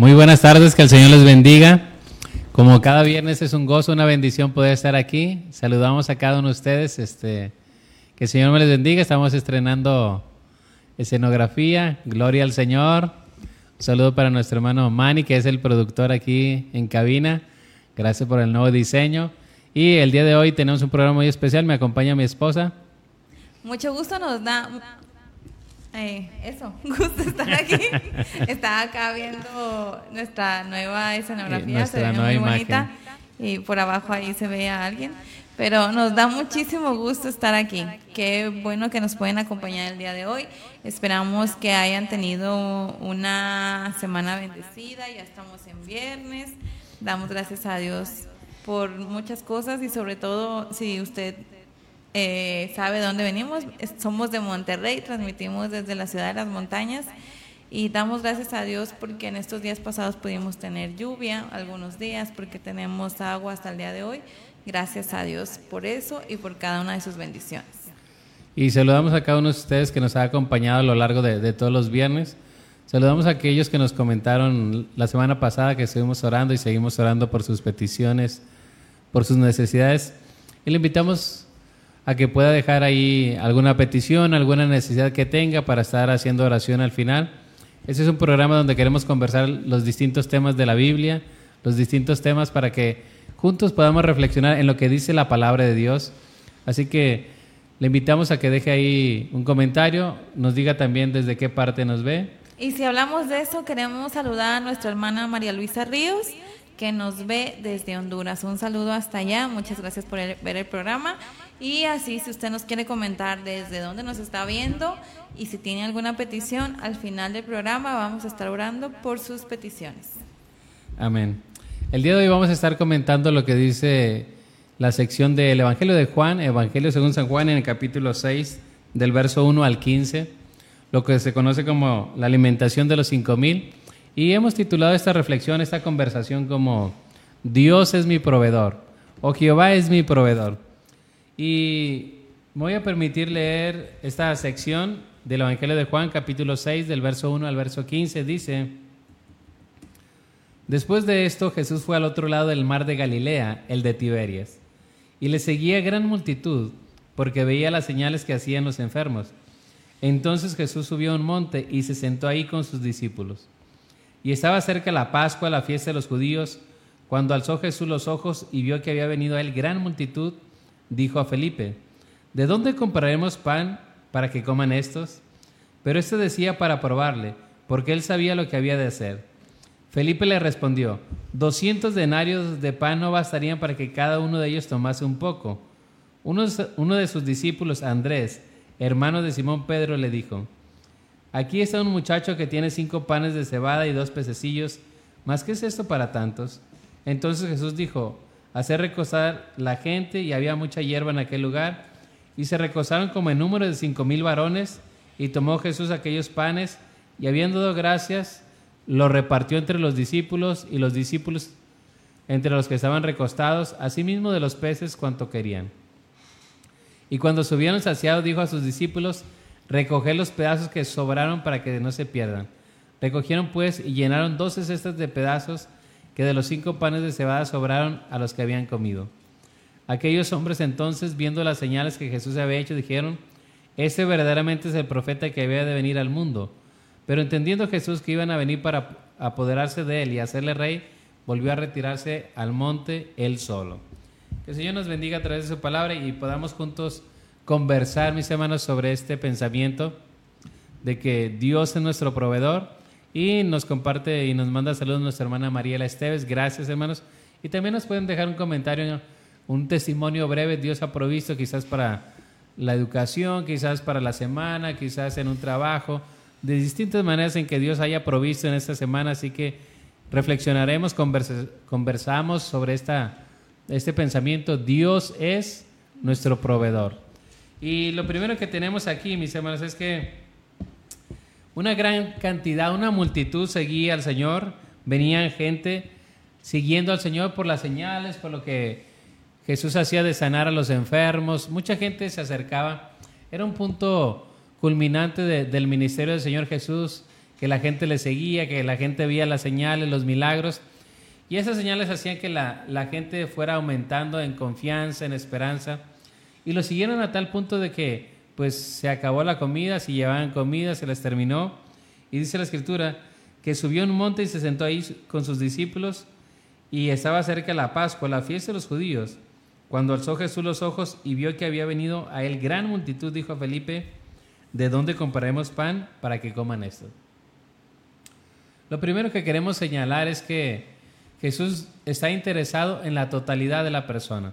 Muy buenas tardes, que el Señor les bendiga. Como cada viernes es un gozo, una bendición poder estar aquí. Saludamos a cada uno de ustedes. Este, que el Señor me les bendiga. Estamos estrenando escenografía. Gloria al Señor. Un saludo para nuestro hermano Manny, que es el productor aquí en cabina. Gracias por el nuevo diseño. Y el día de hoy tenemos un programa muy especial. Me acompaña mi esposa. Mucho gusto nos da eh, eso, gusto estar aquí. Estaba acá viendo nuestra nueva escenografía, se ve muy bonita. Y por abajo ahí se ve a alguien. Pero nos da muchísimo gusto estar aquí. Qué bueno que nos pueden acompañar el día de hoy. Esperamos que hayan tenido una semana bendecida. Ya estamos en viernes. Damos gracias a Dios por muchas cosas y sobre todo si usted eh, sabe dónde venimos. Somos de Monterrey, transmitimos desde la ciudad de las montañas y damos gracias a Dios porque en estos días pasados pudimos tener lluvia, algunos días, porque tenemos agua hasta el día de hoy. Gracias a Dios por eso y por cada una de sus bendiciones. Y saludamos a cada uno de ustedes que nos ha acompañado a lo largo de, de todos los viernes. Saludamos a aquellos que nos comentaron la semana pasada que estuvimos orando y seguimos orando por sus peticiones, por sus necesidades. Y le invitamos a que pueda dejar ahí alguna petición, alguna necesidad que tenga para estar haciendo oración al final. Ese es un programa donde queremos conversar los distintos temas de la Biblia, los distintos temas para que juntos podamos reflexionar en lo que dice la palabra de Dios. Así que le invitamos a que deje ahí un comentario, nos diga también desde qué parte nos ve. Y si hablamos de eso, queremos saludar a nuestra hermana María Luisa Ríos, que nos ve desde Honduras. Un saludo hasta allá, muchas gracias por ver el programa. Y así, si usted nos quiere comentar desde dónde nos está viendo y si tiene alguna petición, al final del programa vamos a estar orando por sus peticiones. Amén. El día de hoy vamos a estar comentando lo que dice la sección del Evangelio de Juan, Evangelio según San Juan en el capítulo 6, del verso 1 al 15, lo que se conoce como la alimentación de los cinco mil. Y hemos titulado esta reflexión, esta conversación como Dios es mi proveedor o Jehová es mi proveedor. Y voy a permitir leer esta sección del Evangelio de Juan, capítulo 6, del verso 1 al verso 15. Dice, después de esto Jesús fue al otro lado del mar de Galilea, el de Tiberias, y le seguía gran multitud, porque veía las señales que hacían los enfermos. Entonces Jesús subió a un monte y se sentó ahí con sus discípulos. Y estaba cerca la Pascua, la fiesta de los judíos, cuando alzó Jesús los ojos y vio que había venido a él gran multitud, dijo a Felipe, ¿de dónde compraremos pan para que coman estos? Pero éste decía para probarle, porque él sabía lo que había de hacer. Felipe le respondió, doscientos denarios de pan no bastarían para que cada uno de ellos tomase un poco. Uno, uno de sus discípulos, Andrés, hermano de Simón Pedro, le dijo, aquí está un muchacho que tiene cinco panes de cebada y dos pececillos, ¿mas qué es esto para tantos? Entonces Jesús dijo, hacer recostar la gente y había mucha hierba en aquel lugar. Y se recostaron como en número de cinco mil varones y tomó Jesús aquellos panes y habiendo dado gracias, los repartió entre los discípulos y los discípulos entre los que estaban recostados, asimismo de los peces cuanto querían. Y cuando subieron saciados, dijo a sus discípulos, recoged los pedazos que sobraron para que no se pierdan. Recogieron pues y llenaron doce cestas de pedazos que de los cinco panes de cebada sobraron a los que habían comido. Aquellos hombres entonces, viendo las señales que Jesús había hecho, dijeron, ese verdaderamente es el profeta que había de venir al mundo. Pero entendiendo Jesús que iban a venir para apoderarse de él y hacerle rey, volvió a retirarse al monte él solo. Que el Señor nos bendiga a través de su palabra y podamos juntos conversar, mis hermanos, sobre este pensamiento de que Dios es nuestro proveedor y nos comparte y nos manda saludos nuestra hermana Mariela Esteves. Gracias, hermanos. Y también nos pueden dejar un comentario, un testimonio breve. Dios ha provisto quizás para la educación, quizás para la semana, quizás en un trabajo, de distintas maneras en que Dios haya provisto en esta semana. Así que reflexionaremos, conversamos sobre esta, este pensamiento. Dios es nuestro proveedor. Y lo primero que tenemos aquí, mis hermanos, es que una gran cantidad, una multitud seguía al Señor, venían gente siguiendo al Señor por las señales, por lo que Jesús hacía de sanar a los enfermos, mucha gente se acercaba. Era un punto culminante del ministerio del Señor Jesús, que la gente le seguía, que la gente veía las señales, los milagros. Y esas señales hacían que la, la gente fuera aumentando en confianza, en esperanza. Y lo siguieron a tal punto de que pues se acabó la comida, si llevaban comida, se les terminó. Y dice la escritura que subió a un monte y se sentó ahí con sus discípulos y estaba cerca la Pascua, la fiesta de los judíos. Cuando alzó Jesús los ojos y vio que había venido a él gran multitud, dijo a Felipe, ¿de dónde compraremos pan para que coman esto? Lo primero que queremos señalar es que Jesús está interesado en la totalidad de la persona.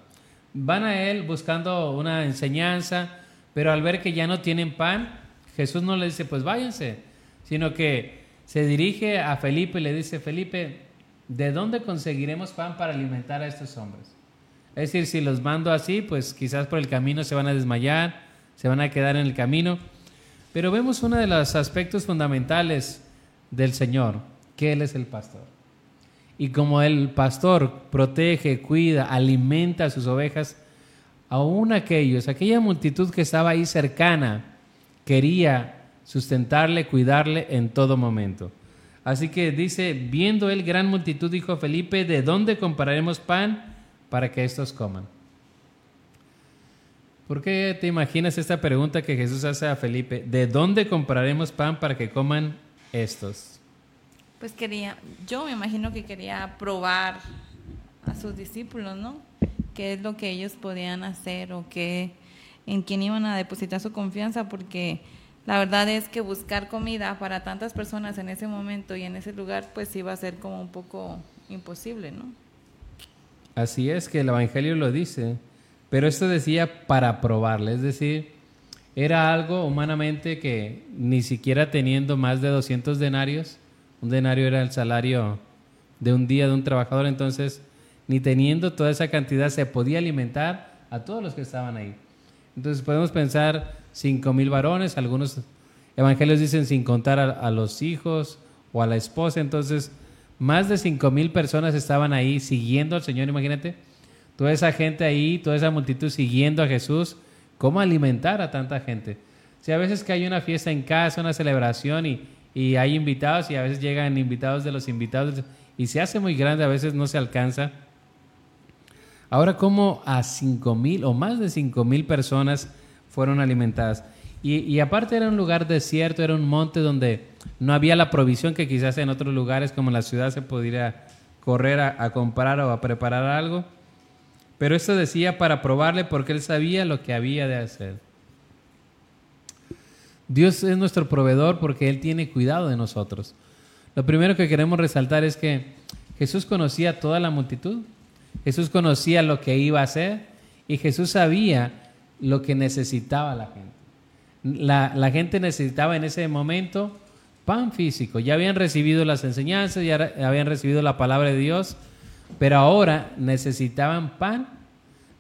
Van a él buscando una enseñanza, pero al ver que ya no tienen pan, Jesús no le dice, pues váyanse, sino que se dirige a Felipe y le dice, Felipe, ¿de dónde conseguiremos pan para alimentar a estos hombres? Es decir, si los mando así, pues quizás por el camino se van a desmayar, se van a quedar en el camino. Pero vemos uno de los aspectos fundamentales del Señor, que Él es el pastor. Y como el pastor protege, cuida, alimenta a sus ovejas, aún aquellos, aquella multitud que estaba ahí cercana, quería sustentarle, cuidarle en todo momento. Así que dice, viendo él gran multitud, dijo Felipe, ¿de dónde compararemos pan para que estos coman? ¿Por qué te imaginas esta pregunta que Jesús hace a Felipe? ¿De dónde compraremos pan para que coman estos? Pues quería, yo me imagino que quería probar a sus discípulos, ¿no? ¿Qué es lo que ellos podían hacer o qué, en quién iban a depositar su confianza? Porque la verdad es que buscar comida para tantas personas en ese momento y en ese lugar, pues iba a ser como un poco imposible, ¿no? Así es que el Evangelio lo dice, pero esto decía para probarle, es decir, era algo humanamente que ni siquiera teniendo más de 200 denarios, un denario era el salario de un día de un trabajador, entonces ni teniendo toda esa cantidad se podía alimentar a todos los que estaban ahí. Entonces podemos pensar cinco mil varones, algunos evangelios dicen sin contar a, los hijos o a la esposa, entonces más de cinco mil personas estaban ahí siguiendo al Señor, imagínate, toda esa gente ahí, toda esa multitud siguiendo a Jesús, ¿cómo alimentar a tanta gente? Si a veces que hay una fiesta en casa, una celebración y, y hay invitados y a veces llegan invitados de los invitados y se hace muy grande, a veces no se alcanza Ahora, como a cinco mil o más de cinco mil personas fueron alimentadas. Y, aparte era un lugar desierto, era un monte donde no había la provisión que quizás en otros lugares como la ciudad se pudiera correr a, comprar o a preparar algo. Pero esto decía para probarle porque él sabía lo que había de hacer. Dios es nuestro proveedor porque Él tiene cuidado de nosotros. Lo primero que queremos resaltar es que Jesús conocía toda la multitud. Jesús conocía lo que iba a hacer y Jesús sabía lo que necesitaba la gente. La, gente necesitaba en ese momento pan físico. Ya habían recibido las enseñanzas, ya habían recibido la palabra de Dios, pero ahora necesitaban pan,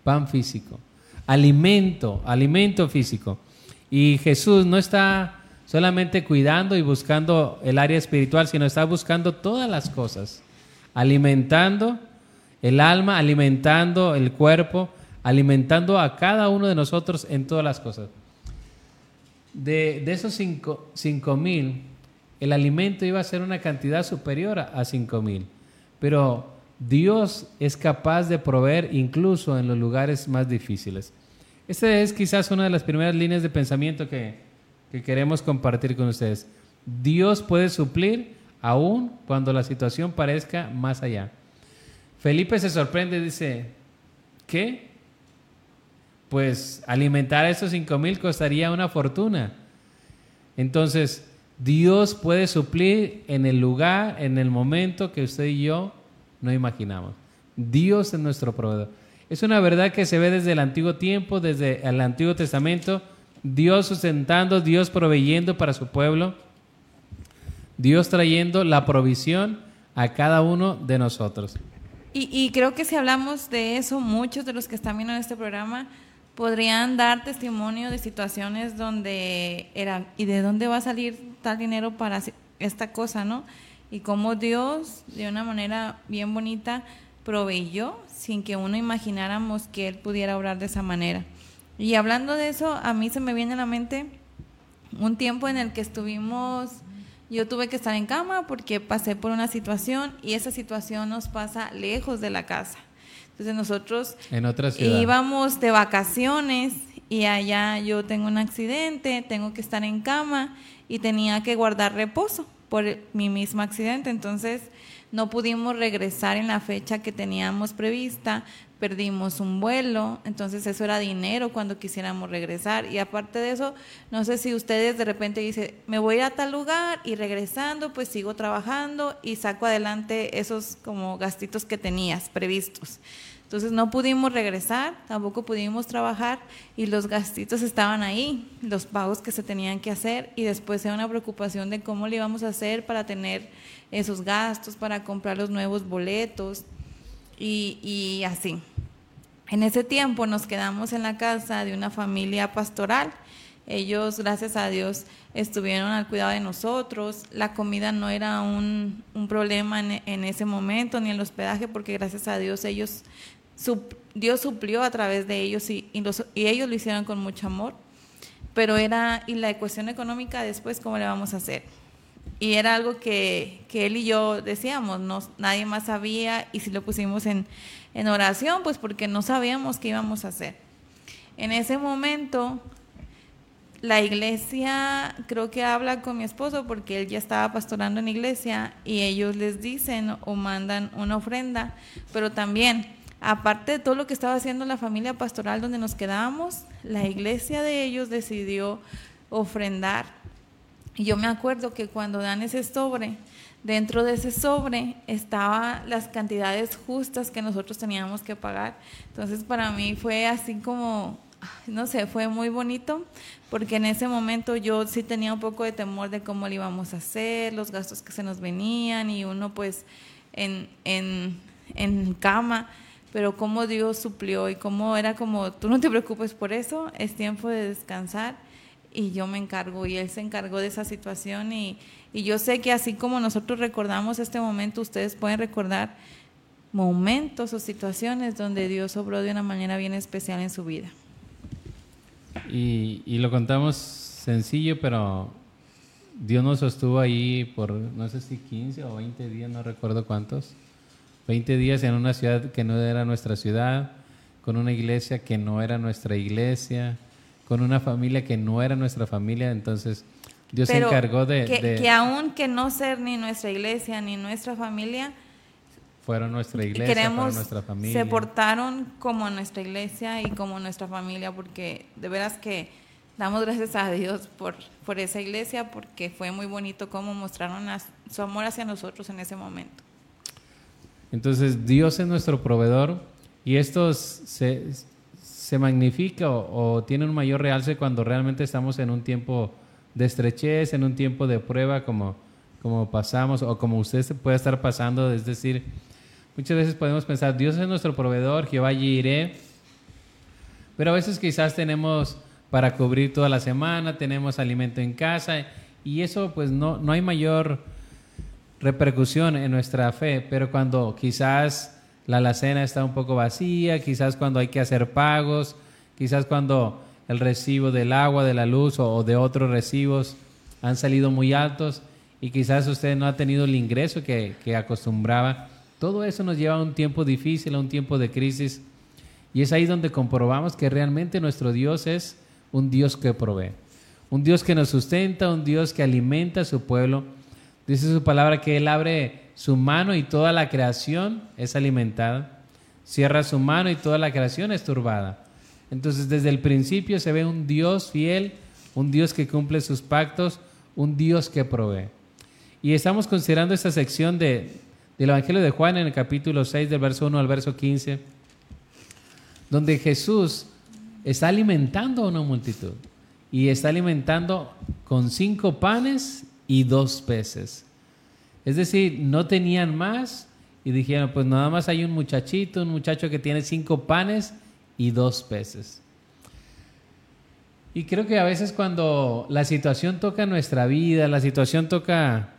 pan físico, alimento, alimento físico. Y Jesús no está solamente cuidando y buscando el área espiritual, sino está buscando todas las cosas, alimentando el alma alimentando el cuerpo, alimentando a cada uno de nosotros en todas las cosas. De, esos cinco, mil, el alimento iba a ser una cantidad superior a cinco mil, pero Dios es capaz de proveer incluso en los lugares más difíciles. Esta es quizás una de las primeras líneas de pensamiento que, que queremos compartir con ustedes. Dios puede suplir aún cuando la situación parezca más allá. Felipe se sorprende y dice, ¿qué? Pues alimentar a esos cinco mil costaría una fortuna. Entonces, Dios puede suplir en el lugar, en el momento que usted y yo no imaginamos. Dios es nuestro proveedor. Es una verdad que se ve desde el antiguo tiempo, desde el Antiguo Testamento. Dios sustentando, Dios proveyendo para su pueblo. Dios trayendo la provisión a cada uno de nosotros. Y, creo que si hablamos de eso, muchos de los que están viendo este programa podrían dar testimonio de situaciones donde eran, ¿y de dónde va a salir tal dinero para esta cosa, no? Y cómo Dios, de una manera bien bonita, proveyó sin que uno imagináramos que Él pudiera obrar de esa manera. Y hablando de eso, a mí se me viene a la mente un tiempo en el que estuvimos yo tuve que estar en cama porque pasé por una situación y esa situación nos pasa lejos de la casa. Entonces nosotros en otra íbamos de vacaciones y allá yo tengo un accidente, tengo que estar en cama y tenía que guardar reposo por mi mismo accidente. Entonces no pudimos regresar en la fecha que teníamos prevista, perdimos un vuelo, entonces eso era dinero cuando quisiéramos regresar. Y aparte de eso, no sé si ustedes de repente dicen, me voy a tal lugar y regresando, pues sigo trabajando y saco adelante esos como gastitos que tenías previstos. Entonces no pudimos regresar, tampoco pudimos trabajar y los gastitos estaban ahí, los pagos que se tenían que hacer y después era una preocupación de cómo le íbamos a hacer para tener esos gastos, para comprar los nuevos boletos y, y así. En ese tiempo nos quedamos en la casa de una familia pastoral. Ellos, gracias a Dios, estuvieron al cuidado de nosotros. La comida no era un, un problema en, ese momento, ni el hospedaje, porque gracias a Dios ellos Dios suplió a través de ellos y, y, ellos lo hicieron con mucho amor, pero era, y la cuestión económica después, ¿cómo le vamos a hacer? Y era algo que, que él y yo decíamos, no, nadie más sabía y si lo pusimos en, en oración, pues porque no sabíamos qué íbamos a hacer. En ese momento, la iglesia creo que habla con mi esposo porque él ya estaba pastorando en iglesia y ellos les dicen o mandan una ofrenda, pero también aparte de todo lo que estaba haciendo la familia pastoral donde nos quedábamos, la iglesia de ellos decidió ofrendar. Y yo me acuerdo que cuando dan ese sobre, dentro de ese sobre estaban las cantidades justas que nosotros teníamos que pagar. Entonces para mí fue así como, no sé, fue muy bonito, porque en ese momento yo sí tenía un poco de temor de cómo lo íbamos a hacer, los gastos que se nos venían y uno pues en, en, en cama pero cómo Dios suplió y cómo era como, tú no te preocupes por eso, es tiempo de descansar y yo me encargo y Él se encargó de esa situación y, y yo sé que así como nosotros recordamos este momento, ustedes pueden recordar momentos o situaciones donde Dios obró de una manera bien especial en su vida. Y, y lo contamos sencillo, pero Dios nos sostuvo ahí por, no sé si 15 o 20 días, no recuerdo cuántos 20 días en una ciudad que no era nuestra ciudad, con una iglesia que no era nuestra iglesia, con una familia que no era nuestra familia. Entonces, Dios se encargó de que, que aún que no ser ni nuestra iglesia ni nuestra familia, fueron nuestra iglesia, fueron nuestra familia. Se portaron como nuestra iglesia y como nuestra familia, porque de veras que damos gracias a Dios por, por esa iglesia, porque fue muy bonito cómo mostraron su amor hacia nosotros en ese momento. Entonces Dios es nuestro proveedor y esto se, se magnifica o, tiene un mayor realce cuando realmente estamos en un tiempo de estrechez, en un tiempo de prueba como, como pasamos o como usted puede estar pasando. Es decir, muchas veces podemos pensar, Dios es nuestro proveedor, Jehová iré, pero a veces quizás tenemos para cubrir toda la semana, tenemos alimento en casa y eso pues no, no hay mayor repercusión en nuestra fe, pero cuando quizás la alacena está un poco vacía, quizás cuando hay que hacer pagos, quizás cuando el recibo del agua, de la luz o, de otros recibos han salido muy altos y quizás usted no ha tenido el ingreso que, que acostumbraba. Todo eso nos lleva a un tiempo difícil, a un tiempo de crisis. Y es ahí donde comprobamos que realmente nuestro Dios es un Dios que provee, un Dios que nos sustenta, un Dios que alimenta a su pueblo Dice su palabra que Él abre su mano y toda la creación es alimentada. Cierra su mano y toda la creación es turbada. Entonces desde el principio se ve un Dios fiel, un Dios que cumple sus pactos, un Dios que provee. Y estamos considerando esta sección de, del Evangelio de Juan en el capítulo 6 del verso 1 al verso 15, donde Jesús está alimentando a una multitud y está alimentando con cinco panes y dos peces. Es decir, no tenían más y dijeron, pues nada más hay un muchachito, un muchacho que tiene cinco panes y dos peces. Y creo que a veces cuando la situación toca nuestra vida, la situación toca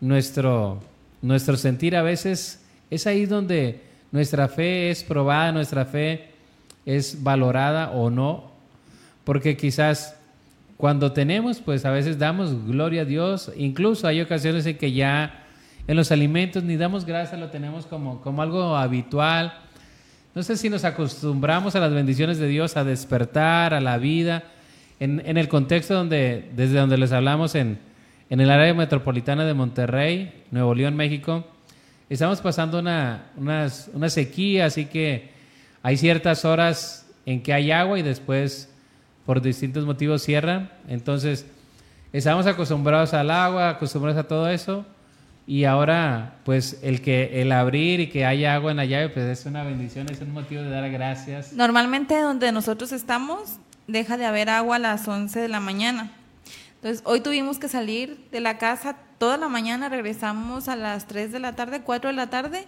nuestro, nuestro sentir, a veces es ahí donde nuestra fe es probada, nuestra fe es valorada o no, porque quizás cuando tenemos, pues a veces damos gloria a Dios. Incluso hay ocasiones en que ya en los alimentos ni damos gracias, lo tenemos como, como algo habitual. No sé si nos acostumbramos a las bendiciones de Dios, a despertar, a la vida, en, en el contexto donde, desde donde les hablamos en, en el área metropolitana de Monterrey, Nuevo León, México. Estamos pasando una, una sequía, así que hay ciertas horas en que hay agua y después por distintos motivos cierran. Entonces, estamos acostumbrados al agua, acostumbrados a todo eso. Y ahora, pues el que el abrir y que haya agua en la llave, pues es una bendición, es un motivo de dar gracias. Normalmente donde nosotros estamos, deja de haber agua a las 11 de la mañana. Entonces, hoy tuvimos que salir de la casa toda la mañana, regresamos a las 3 de la tarde, 4 de la tarde,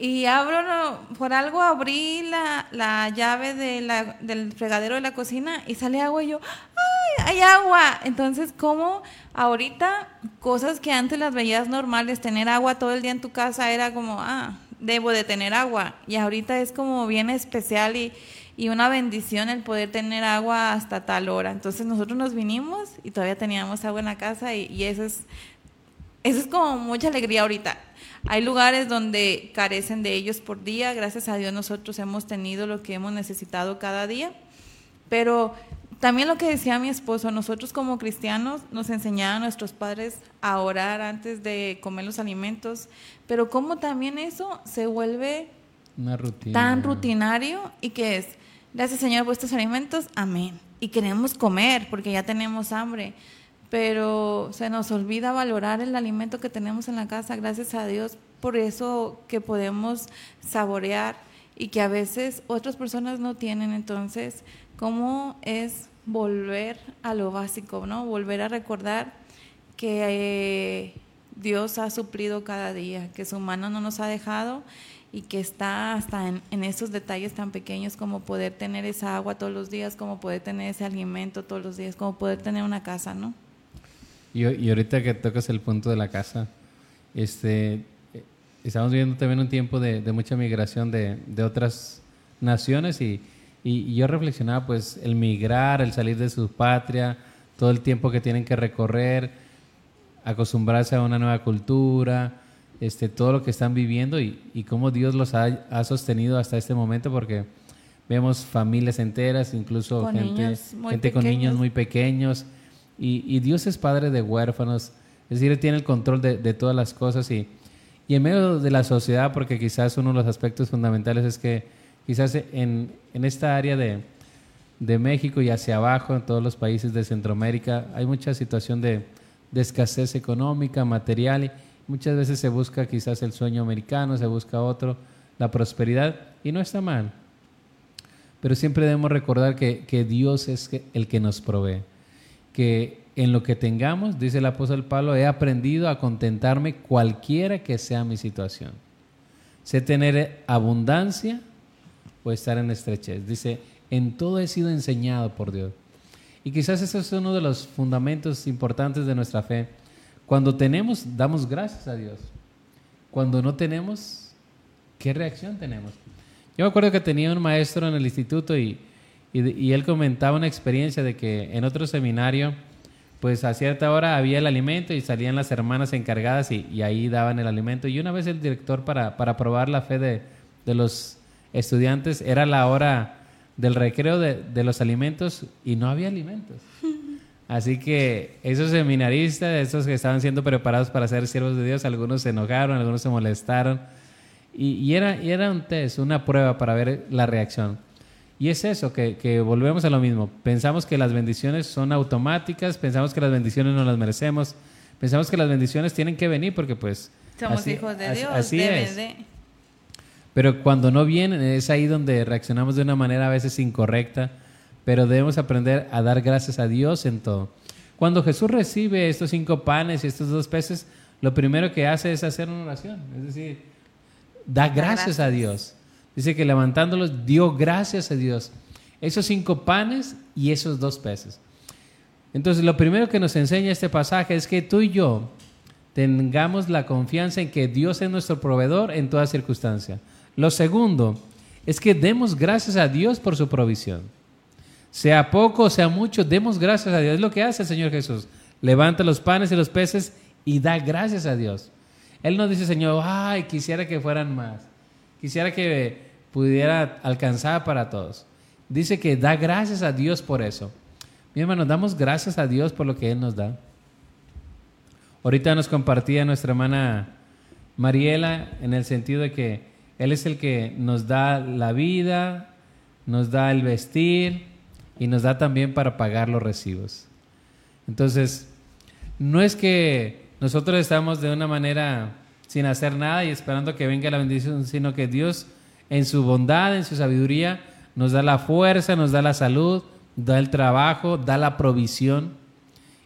y abro, por algo abrí la, la llave de la, del fregadero de la cocina y sale agua y yo, ¡ay, hay agua! Entonces, como ahorita cosas que antes las veías normales, tener agua todo el día en tu casa era como, ah, debo de tener agua, y ahorita es como bien especial y y una bendición el poder tener agua hasta tal hora. Entonces nosotros nos vinimos y todavía teníamos agua en la casa y, eso es eso es como mucha alegría ahorita. Hay lugares donde carecen de ellos por día, gracias a Dios nosotros hemos tenido lo que hemos necesitado cada día, pero también lo que decía mi esposo, nosotros como cristianos nos enseñaban nuestros padres a orar antes de comer los alimentos, pero como también eso se vuelve tan rutinario y que es, Gracias Señor por estos alimentos, amén. Y queremos comer porque ya tenemos hambre, pero se nos olvida valorar el alimento que tenemos en la casa, gracias a Dios por eso que podemos saborear y que a veces otras personas no tienen. Entonces, ¿cómo es volver a lo básico, no? Volver a recordar que eh, Dios ha suplido cada día, que su mano no nos ha dejado y que está hasta en, esos detalles tan pequeños como poder tener esa agua todos los días, como poder tener ese alimento todos los días, como poder tener una casa, ¿no? Y, y ahorita que tocas el punto de la casa, este, estamos viviendo también un tiempo de, mucha migración de, de, otras naciones y, y, yo reflexionaba pues el migrar, el salir de su patria, todo el tiempo que tienen que recorrer, acostumbrarse a una nueva cultura, este, todo lo que están viviendo y, y cómo Dios los ha, sostenido hasta este momento, porque vemos familias enteras, incluso gente, gente con niños muy pequeños, y, Dios es padre de huérfanos, es decir, tiene el control de, todas las cosas y, y, en medio de la sociedad, porque quizás uno de los aspectos fundamentales es que quizás en, en esta área de, de México y hacia abajo, en todos los países de Centroamérica, hay mucha situación de, de escasez económica, material, Muchas veces se busca quizás el sueño americano, se busca otro, la prosperidad, y no está mal. Pero siempre debemos recordar que, Dios es el que nos provee. Que en lo que tengamos, dice el apóstol Pablo, he aprendido a contentarme cualquiera que sea mi situación. Sé tener abundancia o estar en estrechez. Dice, en todo he sido enseñado por Dios. Y quizás ese es uno de los fundamentos importantes de nuestra fe cuando tenemos, damos gracias a Dios. Cuando no tenemos, ¿qué reacción tenemos? Yo me acuerdo que tenía un maestro en el instituto y, y, él comentaba una experiencia de que en otro seminario, pues a cierta hora había el alimento y salían las hermanas encargadas y, ahí daban el alimento. Y una vez el director para, para probar la fe de, de los estudiantes, era la hora del recreo de, de los alimentos y no había alimentos. Así que esos seminaristas, esos que estaban siendo preparados para ser siervos de Dios, algunos se enojaron, algunos se molestaron. Y, era, y era un test, una prueba para ver la reacción. Y es eso, que, que, volvemos a lo mismo. Pensamos que las bendiciones son automáticas, pensamos que las bendiciones no las merecemos, pensamos que las bendiciones tienen que venir porque pues... Somos hijos de Dios, así es. Pero cuando no vienen es ahí donde reaccionamos de una manera a veces incorrecta pero debemos aprender a dar gracias a Dios en todo. Cuando Jesús recibe estos cinco panes y estos dos peces, lo primero que hace es hacer una oración, es decir, da gracias, a Dios. Dice que levantándolos dio gracias a Dios. Esos cinco panes y esos dos peces. Entonces, lo primero que nos enseña este pasaje es que tú y yo tengamos la confianza en que Dios es nuestro proveedor en toda circunstancia. Lo segundo es que demos gracias a Dios por su provisión. Sea poco sea mucho, demos gracias a Dios. Es lo que hace el Señor Jesús. Levanta los panes y los peces y da gracias a Dios. Él no dice, Señor, ay, quisiera que fueran más. Quisiera que pudiera alcanzar para todos. Dice que da gracias a Dios por eso. Mi hermano, damos gracias a Dios por lo que Él nos da. Ahorita nos compartía nuestra hermana Mariela en el sentido de que Él es el que nos da la vida, nos da el vestir y nos da también para pagar los recibos. Entonces, no es que nosotros estamos de una manera sin hacer nada y esperando que venga la bendición, sino que Dios en su bondad, en su sabiduría, nos da la fuerza, nos da la salud, da el trabajo, da la provisión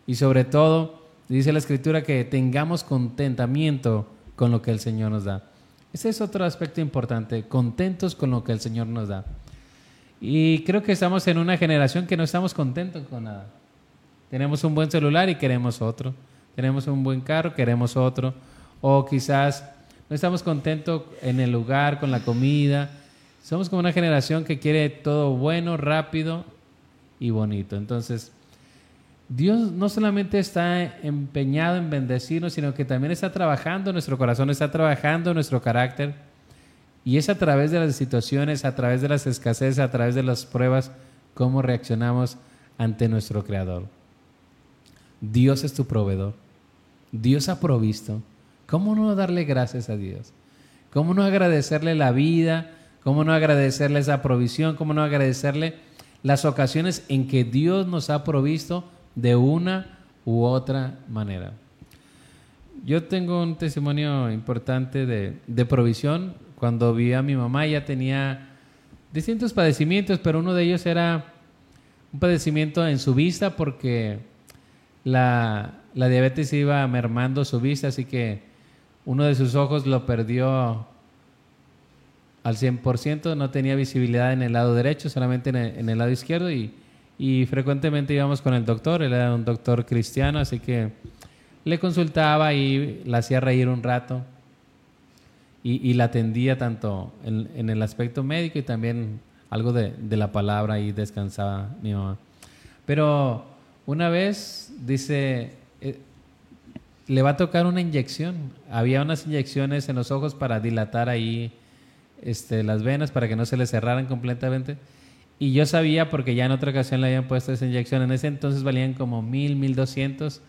y sobre todo, dice la escritura que tengamos contentamiento con lo que el Señor nos da. Ese es otro aspecto importante, contentos con lo que el Señor nos da. Y creo que estamos en una generación que no estamos contentos con nada. Tenemos un buen celular y queremos otro. Tenemos un buen carro, queremos otro. O quizás no estamos contentos en el lugar, con la comida. Somos como una generación que quiere todo bueno, rápido y bonito. Entonces, Dios no solamente está empeñado en bendecirnos, sino que también está trabajando nuestro corazón, está trabajando nuestro carácter. Y es a través de las situaciones, a través de las escaseces, a través de las pruebas, cómo reaccionamos ante nuestro Creador. Dios es tu proveedor. Dios ha provisto. ¿Cómo no darle gracias a Dios? ¿Cómo no agradecerle la vida? ¿Cómo no agradecerle esa provisión? ¿Cómo no agradecerle las ocasiones en que Dios nos ha provisto de una u otra manera? Yo tengo un testimonio importante de, de provisión. Cuando vi a mi mamá, ella tenía distintos padecimientos, pero uno de ellos era un padecimiento en su vista porque la, la diabetes iba mermando su vista, así que uno de sus ojos lo perdió al 100%, no tenía visibilidad en el lado derecho, solamente en el, lado izquierdo y, frecuentemente íbamos con el doctor, él era un doctor cristiano, así que le consultaba y la hacía reír un rato y, la atendía tanto en, el aspecto médico y también algo de, de la palabra y descansaba mi mamá. Pero una vez, dice, eh, le va a tocar una inyección. Había unas inyecciones en los ojos para dilatar ahí este, las venas, para que no se le cerraran completamente. Y yo sabía, porque ya en otra ocasión le habían puesto esa inyección, en ese entonces valían como mil, mil doscientos,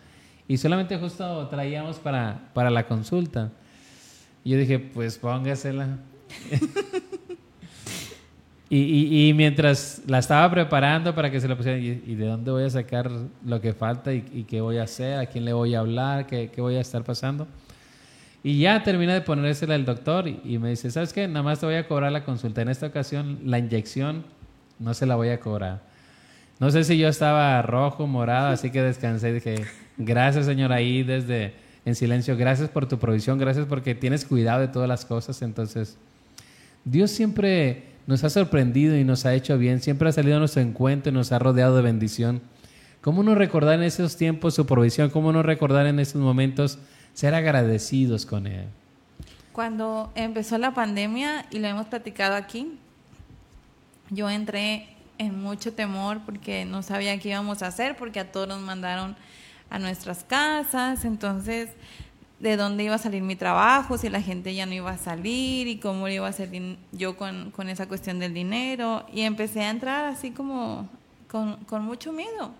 y solamente justo traíamos para, para la consulta. Y yo dije, pues póngasela. Y, mientras la estaba preparando para que se la pusiera, ¿y, de dónde voy a sacar lo que falta y, qué voy a hacer? ¿A quién le voy a hablar? ¿Qué, voy a estar pasando? Y ya termina de ponérsela el doctor y, me dice, ¿sabes qué? Nada más te voy a cobrar la consulta. En esta ocasión la inyección no se la voy a cobrar. No sé si yo estaba rojo, morado, así que descansé y dije, gracias Señor ahí desde en silencio, gracias por tu provisión, gracias porque tienes cuidado de todas las cosas. Entonces, Dios siempre nos ha sorprendido y nos ha hecho bien, siempre ha salido a nuestro encuentro y nos ha rodeado de bendición. ¿Cómo no recordar en esos tiempos su provisión? ¿Cómo no recordar en esos momentos ser agradecidos con Él? Cuando empezó la pandemia, y lo hemos platicado aquí, yo entré en mucho temor porque no sabía qué íbamos a hacer, porque a todos nos mandaron a nuestras casas, entonces de dónde iba a salir mi trabajo, si la gente ya no iba a salir y cómo iba a ser yo con, esa cuestión del dinero. Y empecé a entrar así como con, mucho miedo.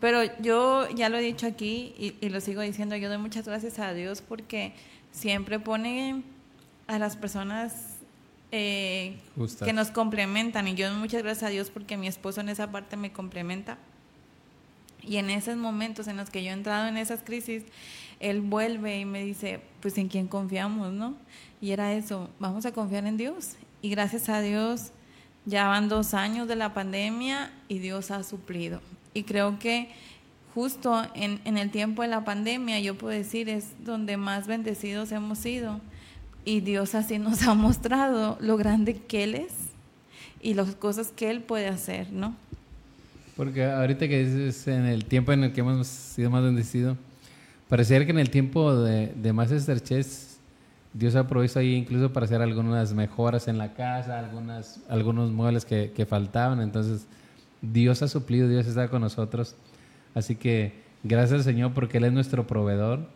Pero yo ya lo he dicho aquí y, lo sigo diciendo, yo doy muchas gracias a Dios porque siempre pone a las personas eh, que nos complementan. Y yo doy muchas gracias a Dios porque mi esposo en esa parte me complementa. Y en esos momentos en los que yo he entrado en esas crisis, él vuelve y me dice, pues en quién confiamos, ¿no? Y era eso, vamos a confiar en Dios. Y gracias a Dios, ya van dos años de la pandemia y Dios ha suplido. Y creo que justo en, en el tiempo de la pandemia, yo puedo decir, es donde más bendecidos hemos sido. Y Dios así nos ha mostrado lo grande que Él es y las cosas que Él puede hacer, ¿no? Porque ahorita que dices en el tiempo en el que hemos sido más bendecidos, Pareciera que en el tiempo de, de más estrechez, Dios ha provisto ahí incluso para hacer algunas mejoras en la casa, algunas, algunos muebles que, que faltaban. Entonces, Dios ha suplido, Dios está con nosotros. Así que gracias al Señor porque Él es nuestro proveedor,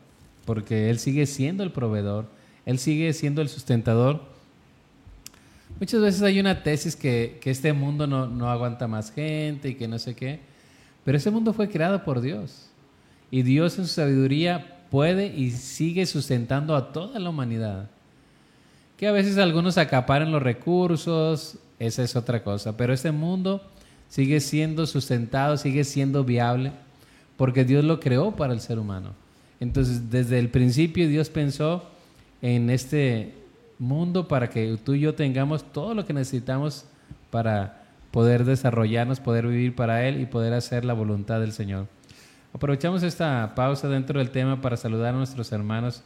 porque Él sigue siendo el proveedor, Él sigue siendo el sustentador. Muchas veces hay una tesis que, que este mundo no, no aguanta más gente y que no sé qué, pero ese mundo fue creado por Dios. Y Dios en su sabiduría puede y sigue sustentando a toda la humanidad. Que a veces algunos acaparan los recursos, esa es otra cosa, pero este mundo sigue siendo sustentado, sigue siendo viable, porque Dios lo creó para el ser humano. Entonces, desde el principio Dios pensó en este mundo para que tú y yo tengamos todo lo que necesitamos para poder desarrollarnos, poder vivir para Él y poder hacer la voluntad del Señor. Aprovechamos esta pausa dentro del tema para saludar a nuestros hermanos.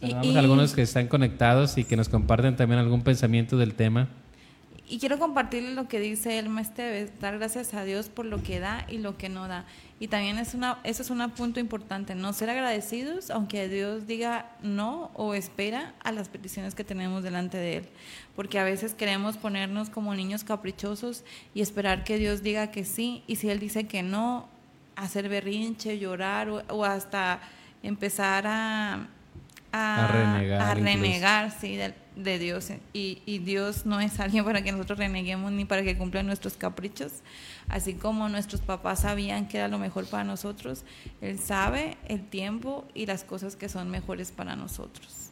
Saludamos a algunos que están conectados y que nos comparten también algún pensamiento del tema. Y quiero compartirles lo que dice el Esteves, dar gracias a Dios por lo que da y lo que no da. Y también es una, eso es un punto importante, no ser agradecidos aunque Dios diga no o espera a las peticiones que tenemos delante de Él. Porque a veces queremos ponernos como niños caprichosos y esperar que Dios diga que sí, y si Él dice que no, hacer berrinche, llorar o, hasta empezar a, a, renegar, sí, de, Dios. Y, y, Dios no es alguien para que nosotros reneguemos ni para que cumpla nuestros caprichos. Así como nuestros papás sabían que era lo mejor para nosotros, Él sabe el tiempo y las cosas que son mejores para nosotros.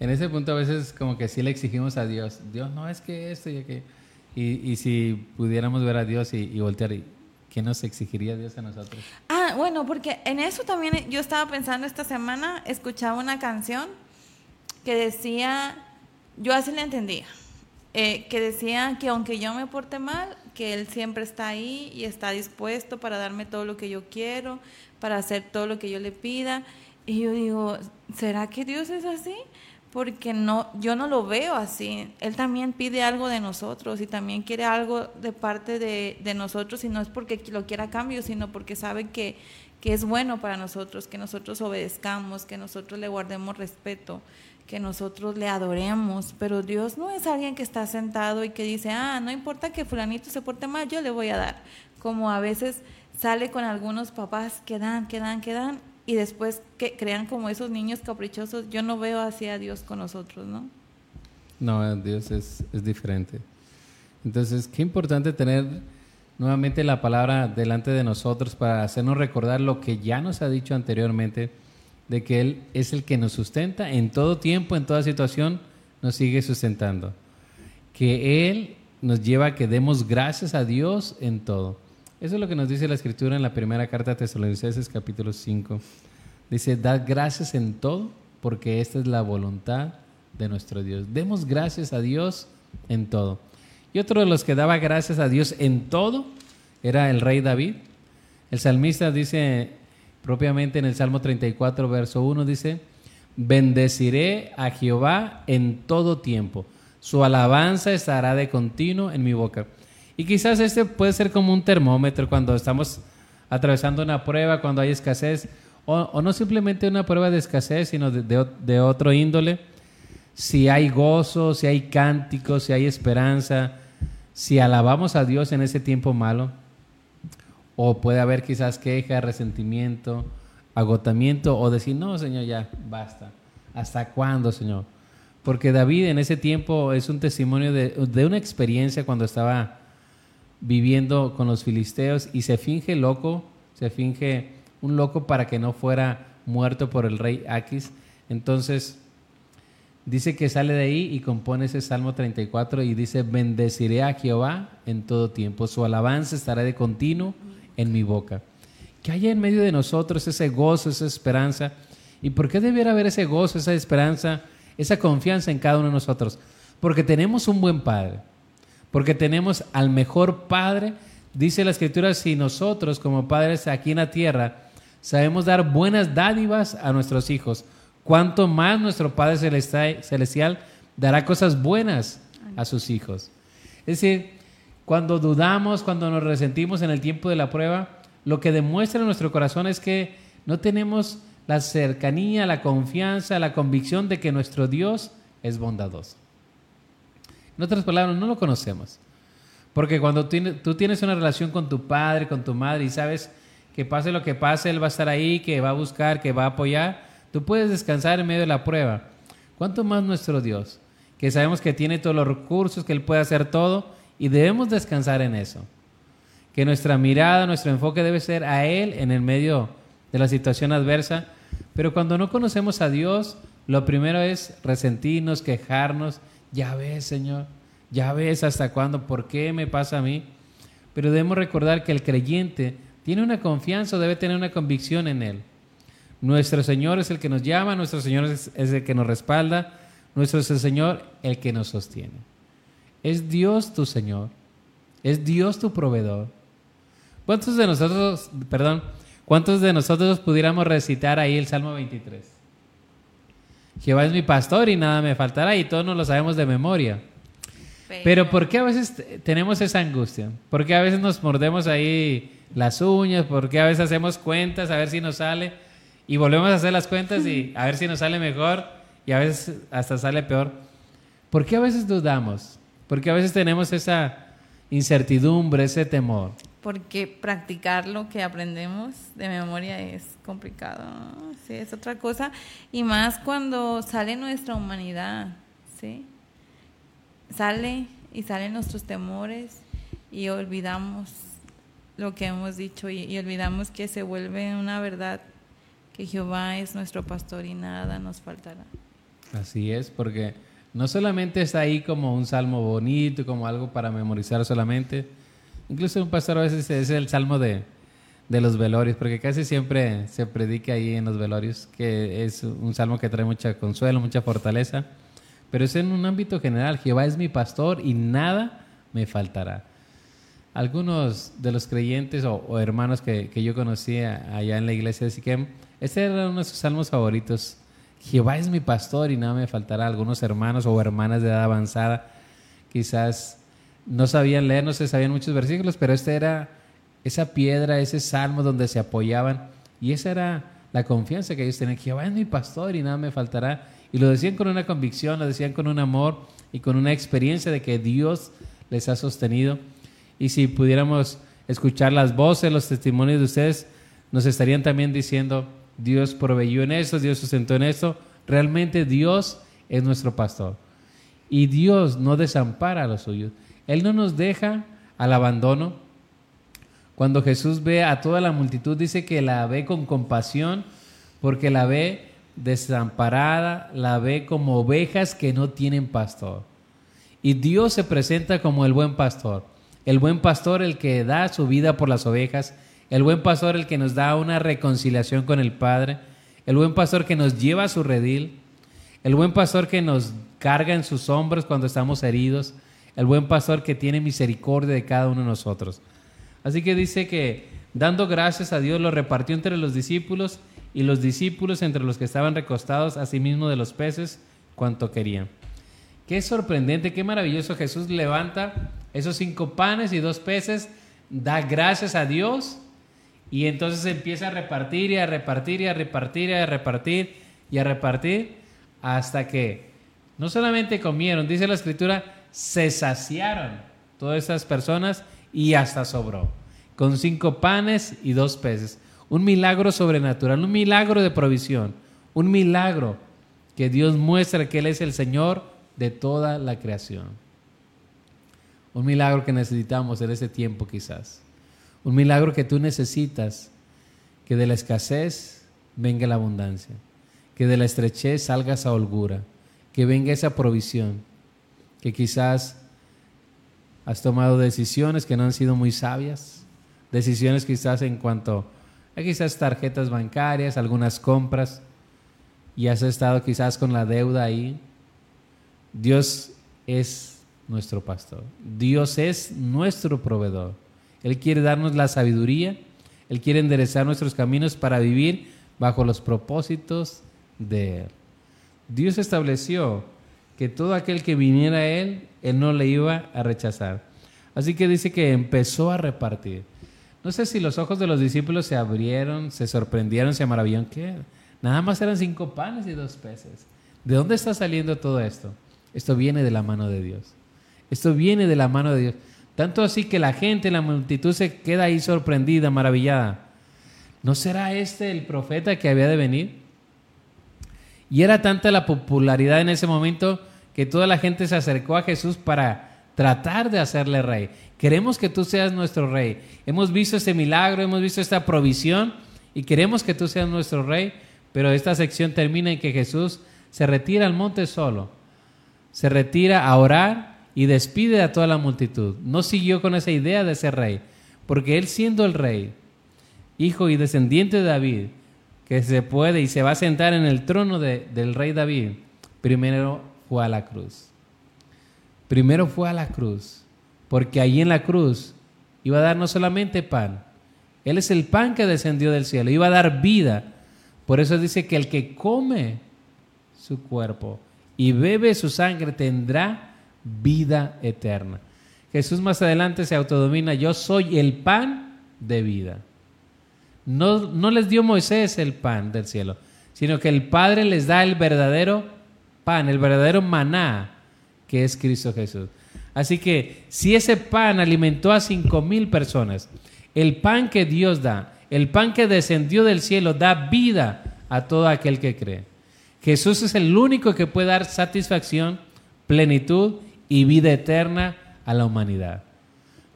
En ese punto a veces como que sí le exigimos a Dios, Dios no es que esto y que... Y, y si pudiéramos ver a Dios y, y voltear y ¿Qué nos exigiría Dios a nosotros? Ah, bueno, porque en eso también yo estaba pensando esta semana, escuchaba una canción que decía, yo así la entendía, eh, que decía que aunque yo me porte mal, que Él siempre está ahí y está dispuesto para darme todo lo que yo quiero, para hacer todo lo que yo le pida. Y yo digo, ¿será que Dios es así? Porque no, yo no lo veo así. Él también pide algo de nosotros y también quiere algo de parte de, de nosotros y no es porque lo quiera cambio, sino porque sabe que, que es bueno para nosotros, que nosotros obedezcamos, que nosotros le guardemos respeto, que nosotros le adoremos. Pero Dios no es alguien que está sentado y que dice, ah, no importa que fulanito se porte mal, yo le voy a dar. Como a veces sale con algunos papás que dan, que dan, que dan y después que crean como esos niños caprichosos, yo no veo así a Dios con nosotros, ¿no? No, Dios es, es diferente. Entonces, qué importante tener nuevamente la palabra delante de nosotros para hacernos recordar lo que ya nos ha dicho anteriormente, de que Él es el que nos sustenta en todo tiempo, en toda situación, nos sigue sustentando. Que Él nos lleva a que demos gracias a Dios en todo. Eso es lo que nos dice la Escritura en la primera carta de Tesalonicenses capítulo 5. Dice, dad gracias en todo, porque esta es la voluntad de nuestro Dios. Demos gracias a Dios en todo. Y otro de los que daba gracias a Dios en todo era el rey David. El salmista dice propiamente en el Salmo 34, verso 1, dice, bendeciré a Jehová en todo tiempo. Su alabanza estará de continuo en mi boca. Y quizás este puede ser como un termómetro cuando estamos atravesando una prueba, cuando hay escasez, o, no simplemente una prueba de escasez, sino de, otro índole. Si hay gozo, si hay cánticos, si hay esperanza, si alabamos a Dios en ese tiempo malo, o puede haber quizás queja, resentimiento, agotamiento, o decir, no, Señor, ya, basta. ¿Hasta cuándo, Señor? Porque David en ese tiempo es un testimonio de, de una experiencia cuando estaba viviendo con los filisteos y se finge loco, se finge un loco para que no fuera muerto por el rey Aquis. Entonces, dice que sale de ahí y compone ese Salmo 34 y dice, bendeciré a Jehová en todo tiempo, su alabanza estará de continuo en mi boca. Que haya en medio de nosotros ese gozo, esa esperanza. ¿Y por qué debiera haber ese gozo, esa esperanza, esa confianza en cada uno de nosotros? Porque tenemos un buen Padre porque tenemos al mejor Padre. Dice la Escritura, si nosotros como padres aquí en la tierra sabemos dar buenas dádivas a nuestros hijos, cuánto más nuestro Padre Celestial dará cosas buenas a sus hijos. Es decir, cuando dudamos, cuando nos resentimos en el tiempo de la prueba, lo que demuestra nuestro corazón es que no tenemos la cercanía, la confianza, la convicción de que nuestro Dios es bondadoso. En otras palabras, no lo conocemos. Porque cuando tú tienes una relación con tu padre, con tu madre y sabes que pase lo que pase, Él va a estar ahí, que va a buscar, que va a apoyar, tú puedes descansar en medio de la prueba. ¿Cuánto más nuestro Dios? Que sabemos que tiene todos los recursos, que Él puede hacer todo y debemos descansar en eso. Que nuestra mirada, nuestro enfoque debe ser a Él en el medio de la situación adversa. Pero cuando no conocemos a Dios, lo primero es resentirnos, quejarnos. Ya ves, Señor, ya ves hasta cuándo, ¿por qué me pasa a mí? Pero debemos recordar que el creyente tiene una confianza, debe tener una convicción en Él. Nuestro Señor es el que nos llama, nuestro Señor es, el que nos respalda, nuestro es el Señor el que nos sostiene. Es Dios tu Señor, es Dios tu proveedor. ¿Cuántos de nosotros, perdón, cuántos de nosotros pudiéramos recitar ahí el Salmo 23? Jehová es mi pastor y nada me faltará y todos nos lo sabemos de memoria. Pero, ¿por qué a veces tenemos esa angustia? ¿Por qué a veces nos mordemos ahí las uñas? ¿Por qué a veces hacemos cuentas a ver si nos sale? Y volvemos a hacer las cuentas y a ver si nos sale mejor y a veces hasta sale peor. ¿Por qué a veces dudamos? ¿Por qué a veces tenemos esa incertidumbre, ese temor? Porque practicar lo que aprendemos de memoria es complicado, sí, es otra cosa. Y más cuando sale nuestra humanidad, ¿sí? sale y salen nuestros temores y olvidamos lo que hemos dicho y, olvidamos que se vuelve una verdad que Jehová es nuestro pastor y nada nos faltará. Así es, porque no solamente está ahí como un salmo bonito, como algo para memorizar solamente, incluso un pastor a veces es el salmo de, de los velorios, porque casi siempre se predica ahí en los velorios, que es un salmo que trae mucha consuelo, mucha fortaleza pero es en un ámbito general. Jehová es mi pastor y nada me faltará. Algunos de los creyentes o, hermanos que, yo conocía allá en la iglesia de Siquem, este era uno de sus salmos favoritos. Jehová es mi pastor y nada me faltará. Algunos hermanos o hermanas de edad avanzada quizás no sabían leer, no se sabían muchos versículos, pero este era esa piedra, ese salmo donde se apoyaban y esa era la confianza que ellos tenían. Jehová es mi pastor y nada me faltará. Y lo decían con una convicción, lo decían con un amor y con una experiencia de que Dios les ha sostenido. Y si pudiéramos escuchar las voces, los testimonios de ustedes, nos estarían también diciendo, Dios proveyó en eso, Dios sustentó en eso. Realmente Dios es nuestro pastor. Y Dios no desampara a los suyos. Él no nos deja al abandono. Cuando Jesús ve a toda la multitud, dice que la ve con compasión porque la ve desamparada, la ve como ovejas que no tienen pastor. Y Dios se presenta como el buen pastor. El buen pastor el que da su vida por las ovejas. El buen pastor el que nos da una reconciliación con el Padre. El buen pastor que nos lleva a su redil. El buen pastor que nos carga en sus hombros cuando estamos heridos. El buen pastor que tiene misericordia de cada uno de nosotros. Así que dice que dando gracias a Dios lo repartió entre los discípulos y los discípulos entre los que estaban recostados asimismo de los peces cuanto querían. Qué sorprendente, qué maravilloso. Jesús levanta esos cinco panes y dos peces, da gracias a Dios y entonces empieza a repartir y a repartir y a repartir y a repartir y a repartir hasta que no solamente comieron, dice la escritura, se saciaron todas esas personas y hasta sobró, con cinco panes y dos peces un milagro sobrenatural, un milagro de provisión, un milagro que Dios muestra que Él es el Señor de toda la creación. Un milagro que necesitamos en ese tiempo quizás. Un milagro que tú necesitas, que de la escasez venga la abundancia, que de la estrechez salga esa holgura, que venga esa provisión, que quizás has tomado decisiones que no han sido muy sabias, decisiones quizás en cuanto quizás tarjetas bancarias, algunas compras, y has estado quizás con la deuda ahí. Dios es nuestro pastor. Dios es nuestro proveedor. Él quiere darnos la sabiduría. Él quiere enderezar nuestros caminos para vivir bajo los propósitos de Él. Dios estableció que todo aquel que viniera a Él, Él no le iba a rechazar. Así que dice que empezó a repartir. No sé si los ojos de los discípulos se abrieron, se sorprendieron, se maravillaron. ¿Qué? Nada más eran cinco panes y dos peces. ¿De dónde está saliendo todo esto? Esto viene de la mano de Dios. Esto viene de la mano de Dios. Tanto así que la gente, la multitud se queda ahí sorprendida, maravillada. ¿No será este el profeta que había de venir? Y era tanta la popularidad en ese momento que toda la gente se acercó a Jesús para tratar de hacerle rey. Queremos que tú seas nuestro rey. Hemos visto este milagro, hemos visto esta provisión y queremos que tú seas nuestro rey, pero esta sección termina en que Jesús se retira al monte solo, se retira a orar y despide a toda la multitud. No siguió con esa idea de ser rey, porque él siendo el rey, hijo y descendiente de David, que se puede y se va a sentar en el trono del rey David, primero fue a la cruz. Primero fue a la cruz, porque allí en la cruz iba a dar no solamente pan, Él es el pan que descendió del cielo, iba a dar vida. Por eso dice que el que come su cuerpo y bebe su sangre tendrá vida eterna. Jesús más adelante se autodomina, yo soy el pan de vida. No, les dio Moisés el pan del cielo, sino que el Padre les da el verdadero pan, el verdadero maná, que es Cristo Jesús. Así que si ese pan alimentó a cinco mil personas, el pan que Dios da, el pan que descendió del cielo, da vida a todo aquel que cree. Jesús es el único que puede dar satisfacción, plenitud y vida eterna a la humanidad.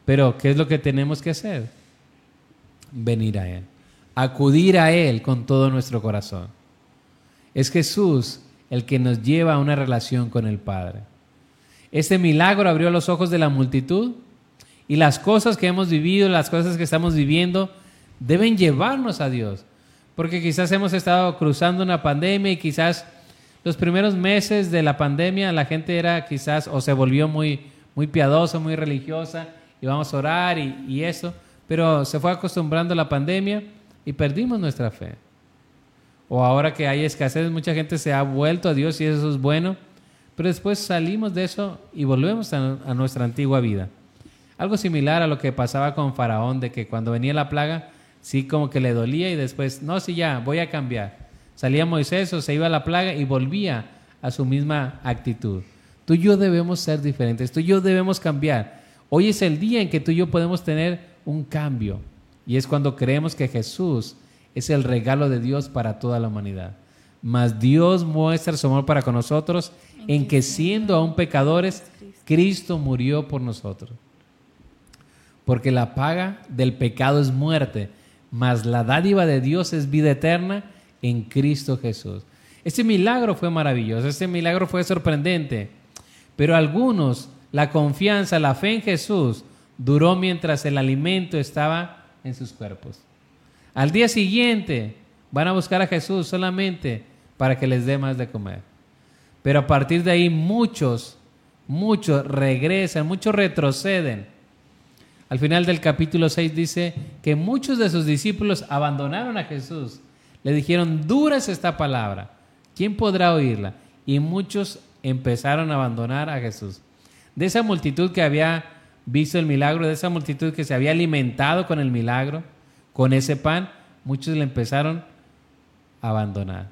Pero, ¿qué es lo que tenemos que hacer? Venir a Él acudir a Él con todo nuestro corazón. Es Jesús el que nos lleva a una relación con el Padre. Este milagro abrió los ojos de la multitud y las cosas que hemos vivido, las cosas que estamos viviendo, deben llevarnos a Dios. Porque quizás hemos estado cruzando una pandemia y quizás los primeros meses de la pandemia la gente era quizás o se volvió muy, muy piadosa, muy religiosa y vamos a orar y, y eso, pero se fue acostumbrando a la pandemia y perdimos nuestra fe. O ahora que hay escasez, mucha gente se ha vuelto a Dios y eso es bueno, pero después salimos de eso y volvemos a, nuestra antigua vida. Algo similar a lo que pasaba con Faraón, de que cuando venía la plaga, sí como que le dolía y después, no, sí ya, voy a cambiar. Salía Moisés o se iba a la plaga y volvía a su misma actitud. Tú y yo debemos ser diferentes, tú y yo debemos cambiar. Hoy es el día en que tú y yo podemos tener un cambio. Y es cuando creemos que Jesús es el regalo de Dios para toda la humanidad. Mas Dios muestra su amor para con nosotros en que siendo aún pecadores, Cristo murió por nosotros. Porque la paga del pecado es muerte, mas la dádiva de Dios es vida eterna en Cristo Jesús. Este milagro fue maravilloso, este milagro fue sorprendente, pero algunos, la confianza, la fe en Jesús duró mientras el alimento estaba en sus cuerpos. Al día siguiente van a buscar a Jesús solamente para que les dé más de comer. Pero a partir de ahí muchos, muchos regresan, muchos retroceden. Al final del capítulo 6 dice que muchos de sus discípulos abandonaron a Jesús. Le dijeron, dura es esta palabra, ¿quién podrá oírla? Y muchos empezaron a abandonar a Jesús. De esa multitud que había visto el milagro de esa multitud que se había alimentado con el milagro, con ese pan, muchos le empezaron a abandonar.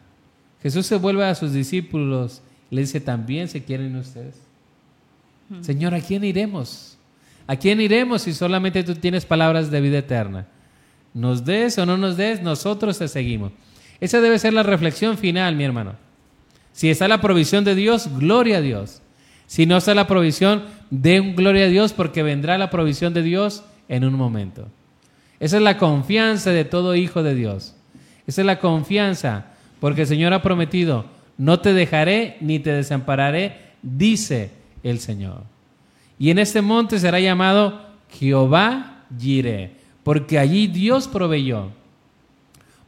Jesús se vuelve a sus discípulos y le dice, ¿también se quieren ustedes? Señor, ¿a quién iremos? ¿A quién iremos si solamente tú tienes palabras de vida eterna? Nos des o no nos des, nosotros te seguimos. Esa debe ser la reflexión final, mi hermano. Si está la provisión de Dios, gloria a Dios. Si no está la provisión, den gloria a Dios porque vendrá la provisión de Dios en un momento. Esa es la confianza de todo hijo de Dios. Esa es la confianza porque el Señor ha prometido, no te dejaré ni te desampararé, dice el Señor. Y en este monte será llamado Jehová Jireh, porque allí Dios proveyó.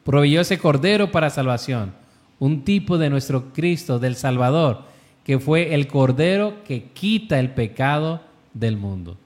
Proveyó ese cordero para salvación, un tipo de nuestro Cristo, del Salvador que fue el Cordero que quita el pecado del mundo.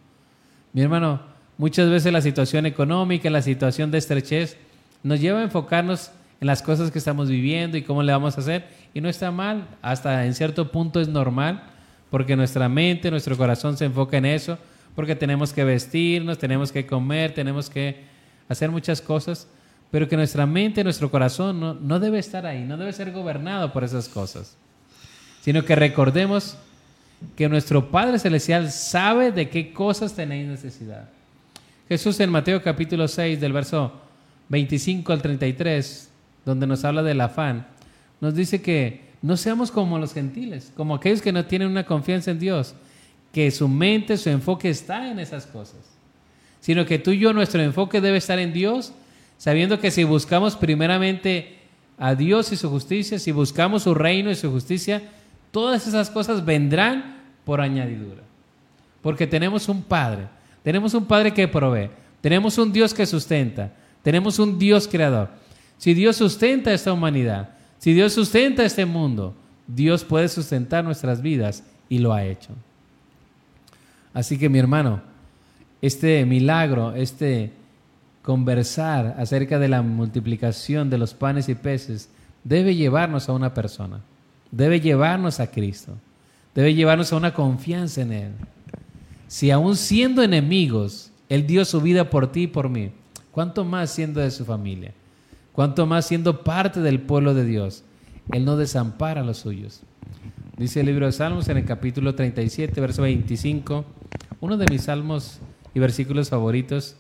Mi hermano, muchas veces la situación económica, la situación de estrechez, nos lleva a enfocarnos en las cosas que estamos viviendo y cómo le vamos a hacer. Y no está mal, hasta en cierto punto es normal, porque nuestra mente, nuestro corazón se enfoca en eso, porque tenemos que vestirnos, tenemos que comer, tenemos que hacer muchas cosas, pero que nuestra mente, nuestro corazón no, no debe estar ahí, no debe ser gobernado por esas cosas sino que recordemos que nuestro Padre Celestial sabe de qué cosas tenéis necesidad. Jesús en Mateo capítulo 6 del verso 25 al 33, donde nos habla del afán, nos dice que no seamos como los gentiles, como aquellos que no tienen una confianza en Dios, que su mente, su enfoque está en esas cosas, sino que tú y yo, nuestro enfoque debe estar en Dios, sabiendo que si buscamos primeramente a Dios y su justicia, si buscamos su reino y su justicia, todas esas cosas vendrán por añadidura. Porque tenemos un Padre, tenemos un Padre que provee, tenemos un Dios que sustenta, tenemos un Dios creador. Si Dios sustenta esta humanidad, si Dios sustenta este mundo, Dios puede sustentar nuestras vidas y lo ha hecho. Así que mi hermano, este milagro, este conversar acerca de la multiplicación de los panes y peces, debe llevarnos a una persona, debe llevarnos a Cristo, debe llevarnos a una confianza en Él. Si aún siendo enemigos, Él dio su vida por ti y por mí, ¿cuánto más siendo de su familia? ¿Cuánto más siendo parte del pueblo de Dios? Él no desampara a los suyos. Dice el libro de Salmos en el capítulo 37, verso 25, uno de mis salmos y versículos favoritos,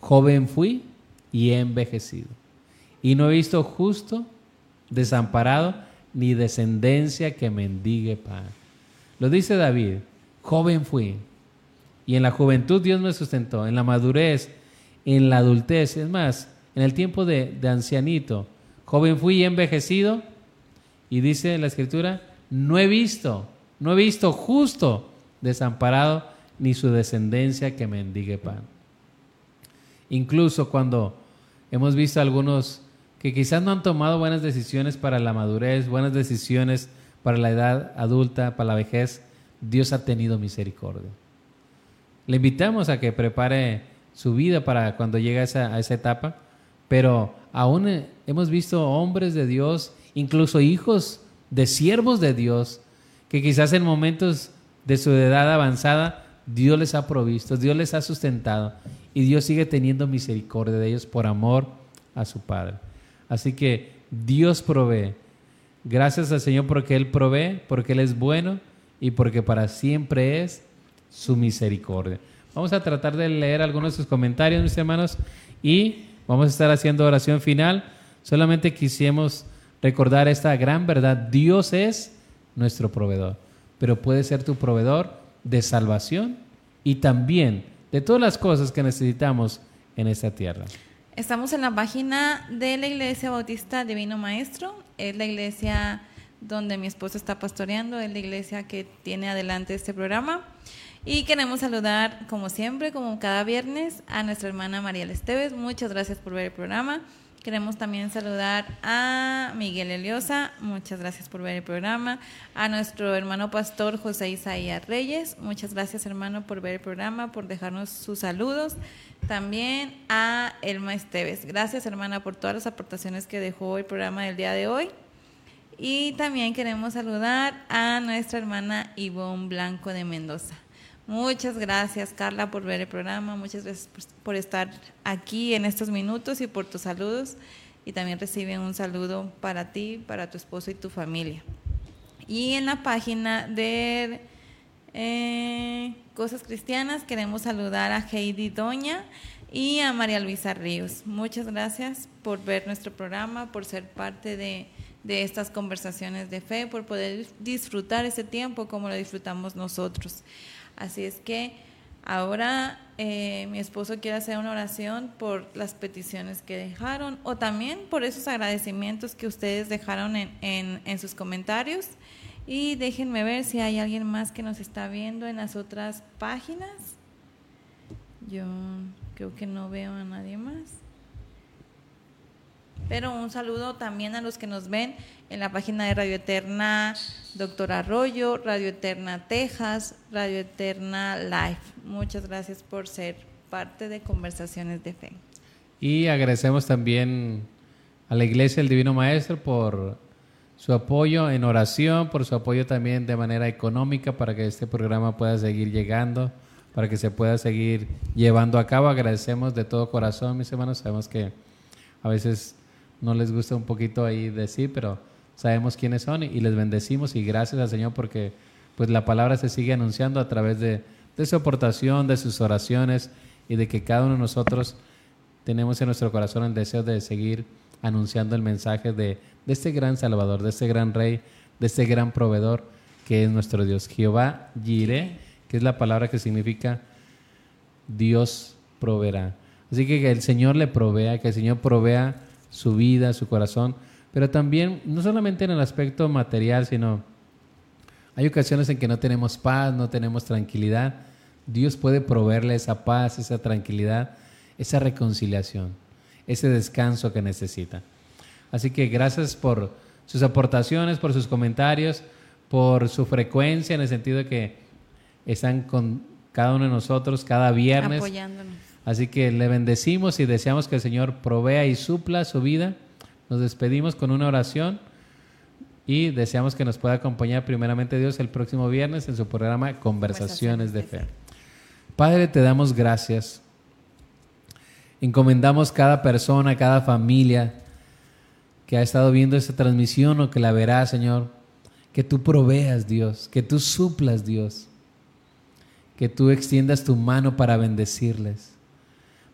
joven fui y he envejecido. Y no he visto justo desamparado ni descendencia que mendigue pan. Lo dice David, joven fui. Y en la juventud Dios me sustentó, en la madurez, en la adultez, es más, en el tiempo de, ancianito, joven fui y envejecido. Y dice la escritura, no he visto, no he visto justo desamparado ni su descendencia que mendigue pan. Incluso cuando hemos visto algunos que quizás no han tomado buenas decisiones para la madurez, buenas decisiones para la edad adulta, para la vejez, Dios ha tenido misericordia. Le invitamos a que prepare su vida para cuando llegue a esa, esa etapa, pero aún eh, hemos visto hombres de Dios, incluso hijos de siervos de Dios, que quizás en momentos de su edad avanzada Dios les ha provisto, Dios les ha sustentado y Dios sigue teniendo misericordia de ellos por amor a su Padre. Así que Dios provee. Gracias al Señor porque Él provee, porque Él es bueno y porque para siempre es su misericordia. Vamos a tratar de leer algunos de sus comentarios, mis hermanos, y vamos a estar haciendo oración final. Solamente quisimos recordar esta gran verdad. Dios es nuestro proveedor, pero puede ser tu proveedor de salvación y también de todas las cosas que necesitamos en esta tierra. Estamos en la página de la Iglesia Bautista Divino Maestro. Es la iglesia donde mi esposo está pastoreando, es la iglesia que tiene adelante este programa. Y queremos saludar, como siempre, como cada viernes, a nuestra hermana María Esteves. Muchas gracias por ver el programa. Queremos también saludar a Miguel Eliosa, muchas gracias por ver el programa, a nuestro hermano pastor José Isaías Reyes, muchas gracias hermano por ver el programa, por dejarnos sus saludos. También a Elma Esteves, gracias hermana por todas las aportaciones que dejó el programa del día de hoy. Y también queremos saludar a nuestra hermana Ivonne Blanco de Mendoza. Muchas gracias, Carla, por ver el programa. Muchas gracias por, estar aquí en estos minutos y por tus saludos. Y también reciben un saludo para ti, para tu esposo y tu familia. Y en la página de eh, Cosas Cristianas queremos saludar a Heidi Doña y a María Luisa Ríos. Muchas gracias por ver nuestro programa, por ser parte de, de estas conversaciones de fe, por poder disfrutar ese tiempo como lo disfrutamos nosotros. Así es que ahora eh, mi esposo quiere hacer una oración por las peticiones que dejaron o también por esos agradecimientos que ustedes dejaron en, en, sus comentarios. Y déjenme ver si hay alguien más que nos está viendo en las otras páginas. Yo creo que no veo a nadie más. Pero un saludo también a los que nos ven en la página de Radio Eterna Doctor Arroyo, Radio Eterna Texas, Radio Eterna Live. Muchas gracias por ser parte de Conversaciones de Fe. Y agradecemos también a la Iglesia del Divino Maestro por su apoyo en oración, por su apoyo también de manera económica para que este programa pueda seguir llegando, para que se pueda seguir llevando a cabo. Agradecemos de todo corazón, mis hermanos. Sabemos que a veces no les gusta un poquito ahí decir, pero sabemos quiénes son y les bendecimos y gracias al Señor porque pues la palabra se sigue anunciando a través de, de su aportación, de sus oraciones y de que cada uno de nosotros tenemos en nuestro corazón el deseo de seguir anunciando el mensaje de, de este gran Salvador, de este gran Rey, de este gran proveedor que es nuestro Dios. Jehová Jireh, que es la palabra que significa Dios proveerá. Así que que el Señor le provea, que el Señor provea su vida, su corazón, pero también no solamente en el aspecto material, sino hay ocasiones en que no tenemos paz, no tenemos tranquilidad. Dios puede proveerle esa paz, esa tranquilidad, esa reconciliación, ese descanso que necesita. Así que gracias por sus aportaciones, por sus comentarios, por su frecuencia, en el sentido de que están con cada uno de nosotros cada viernes. Apoyándonos. Así que le bendecimos y deseamos que el Señor provea y supla su vida. Nos despedimos con una oración y deseamos que nos pueda acompañar primeramente Dios el próximo viernes en su programa Conversaciones de Fe. Padre, te damos gracias. Encomendamos cada persona, cada familia que ha estado viendo esta transmisión o que la verá, Señor. Que tú proveas, Dios, que tú suplas, Dios. Que tú extiendas tu mano para bendecirles.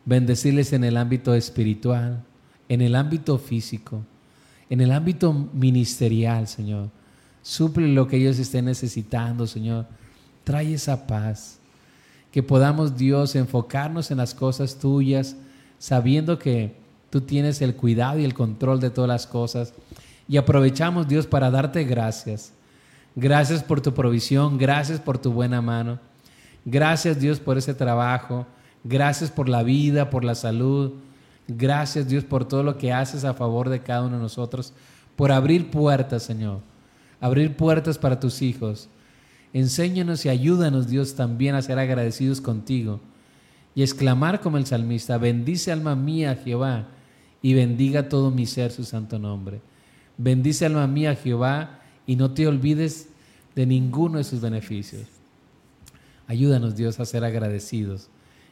Bendecirles en el ámbito espiritual, en el ámbito físico, en el ámbito ministerial, Señor. Suple lo que ellos estén necesitando, Señor. Trae esa paz. Que podamos, Dios, enfocarnos en las cosas tuyas, sabiendo que tú tienes el cuidado y el control de todas las cosas. Y aprovechamos, Dios, para darte gracias. Gracias por tu provisión, gracias por tu buena mano. Gracias, Dios, por ese trabajo. Gracias por la vida, por la salud. Gracias Dios por todo lo que haces a favor de cada uno de nosotros, por abrir puertas, Señor, abrir puertas para tus hijos. Enséñanos y ayúdanos, Dios, también a ser agradecidos contigo y exclamar como el salmista, bendice alma mía Jehová y bendiga todo mi ser su santo nombre. Bendice alma mía Jehová y no te olvides de ninguno de sus beneficios. Ayúdanos Dios a ser agradecidos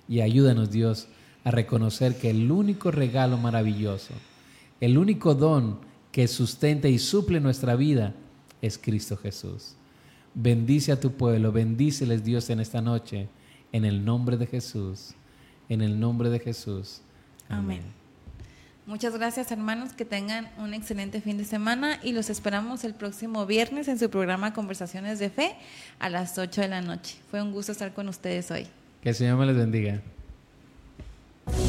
y ayúdanos Dios a reconocer que el único regalo maravilloso, el único don que sustenta y suple nuestra vida es Cristo Jesús. Bendice a tu pueblo, bendíceles Dios en esta noche, en el nombre de Jesús, en el nombre de Jesús. Amén. Muchas gracias hermanos, que tengan un excelente fin de semana y los esperamos el próximo viernes en su programa Conversaciones de Fe a las 8 de la noche. Fue un gusto estar con ustedes hoy. Que el Señor me les bendiga.